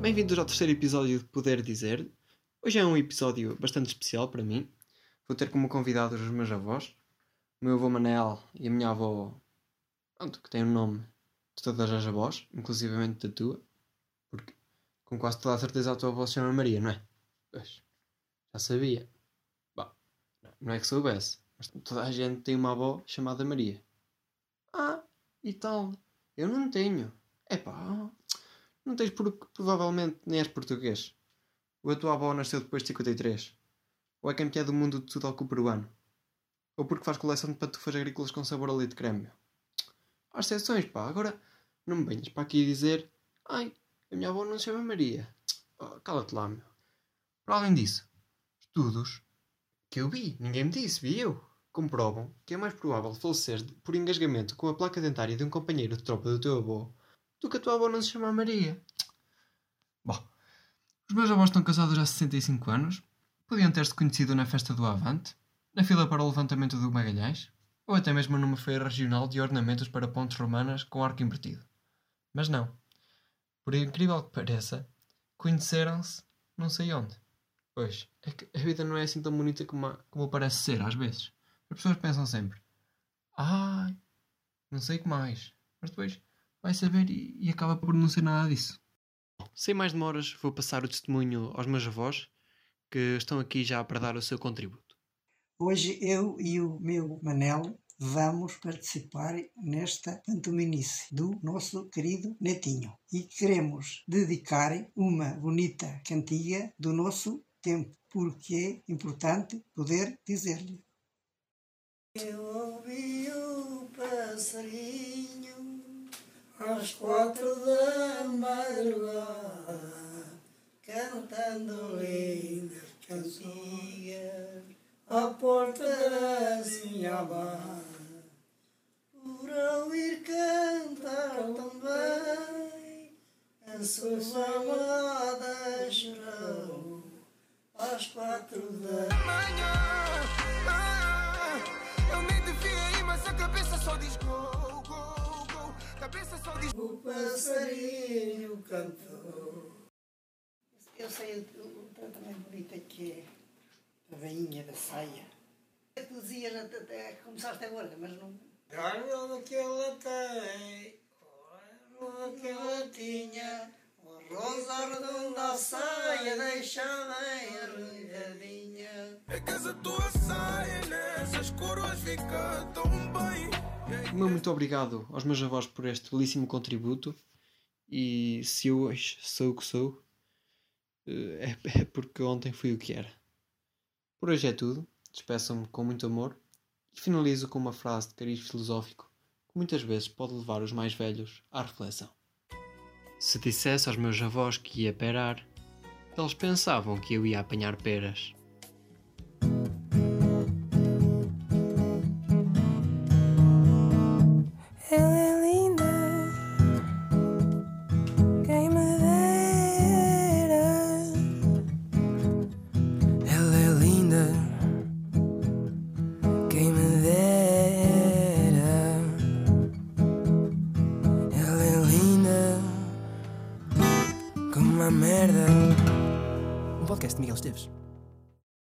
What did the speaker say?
Bem-vindos ao terceiro episódio de Poder Dizer. Hoje é um episódio bastante especial para mim. Vou ter como convidados os meus avós, o meu avô Manel e a minha avó, pronto, que tem o nome de todas as avós, inclusivamente da tua, porque com quase toda a certeza a tua avó se chama Maria, não é? Pois, já sabia. Bom, não é que soubesse, mas toda a gente tem uma avó chamada Maria. Ah, e tal, eu não tenho. É pá, não tens porque provavelmente nem és português. Ou a tua avó nasceu depois de 53. Ou é campeã do mundo de sudoku peruano. Ou porque faz coleção de pantufas agrícolas com sabor a leite creme. Há exceções, pá. Agora não me venhas para aqui dizer Ai, a minha avó não se chama Maria. Oh, Cala-te lá, meu. Para além disso, estudos que eu vi, ninguém me disse, vi eu, comprovam que é mais provável falecer por engasgamento com a placa dentária de um companheiro de tropa do teu avô do que a tua avó não se chama Maria. Bom, os meus avós estão casados há 65 anos. Podiam ter-se conhecido na festa do Avante, na fila para o levantamento do Magalhães, ou até mesmo numa feira regional de ornamentos para pontes romanas com arco invertido. Mas não. Por incrível que pareça, conheceram-se não sei onde. Pois, é que a vida não é assim tão bonita como, como parece ser, às vezes. As pessoas pensam sempre, ai, não sei o que mais. Mas depois vai saber e, e acaba por não ser nada disso. Sem mais demoras, vou passar o testemunho aos meus avós, que estão aqui já para dar o seu contributo. Hoje eu e o meu Manel vamos participar nesta pantominice do nosso querido Netinho e queremos dedicar uma bonita cantiga do nosso tempo, porque é importante poder dizer-lhe. Eu ouvi o passarinho às quatro da madrugada, cantando lindas cantigas à porta da minha amada. Por ouvir cantar também, a sua amada chorou às quatro da manhã. Ah, eu nem devia ir, mas a cabeça só diz. Cabeça só diz. O passarinho cantou. Eu sei o, tanto mais bonita que é a veinha da saia. Tu dizias até, até começaste agora, mas não. Olha o que ela tem, olha o que ela tinha. O rosa redonda a saia deixa bem arranjadinha. É que essa tua saia nessas coroas fica tão. O meu muito obrigado aos meus avós por este belíssimo contributo. E se eu hoje sou o que sou, é, é porque ontem fui o que era. Por hoje é tudo. Despeçam-me com muito amor e finalizo com uma frase de cariz filosófico que muitas vezes pode levar os mais velhos à reflexão. Se dissesse aos meus avós que ia perar, eles pensavam que eu ia apanhar peras. Uma merda. Um podcast de Miguel Esteves.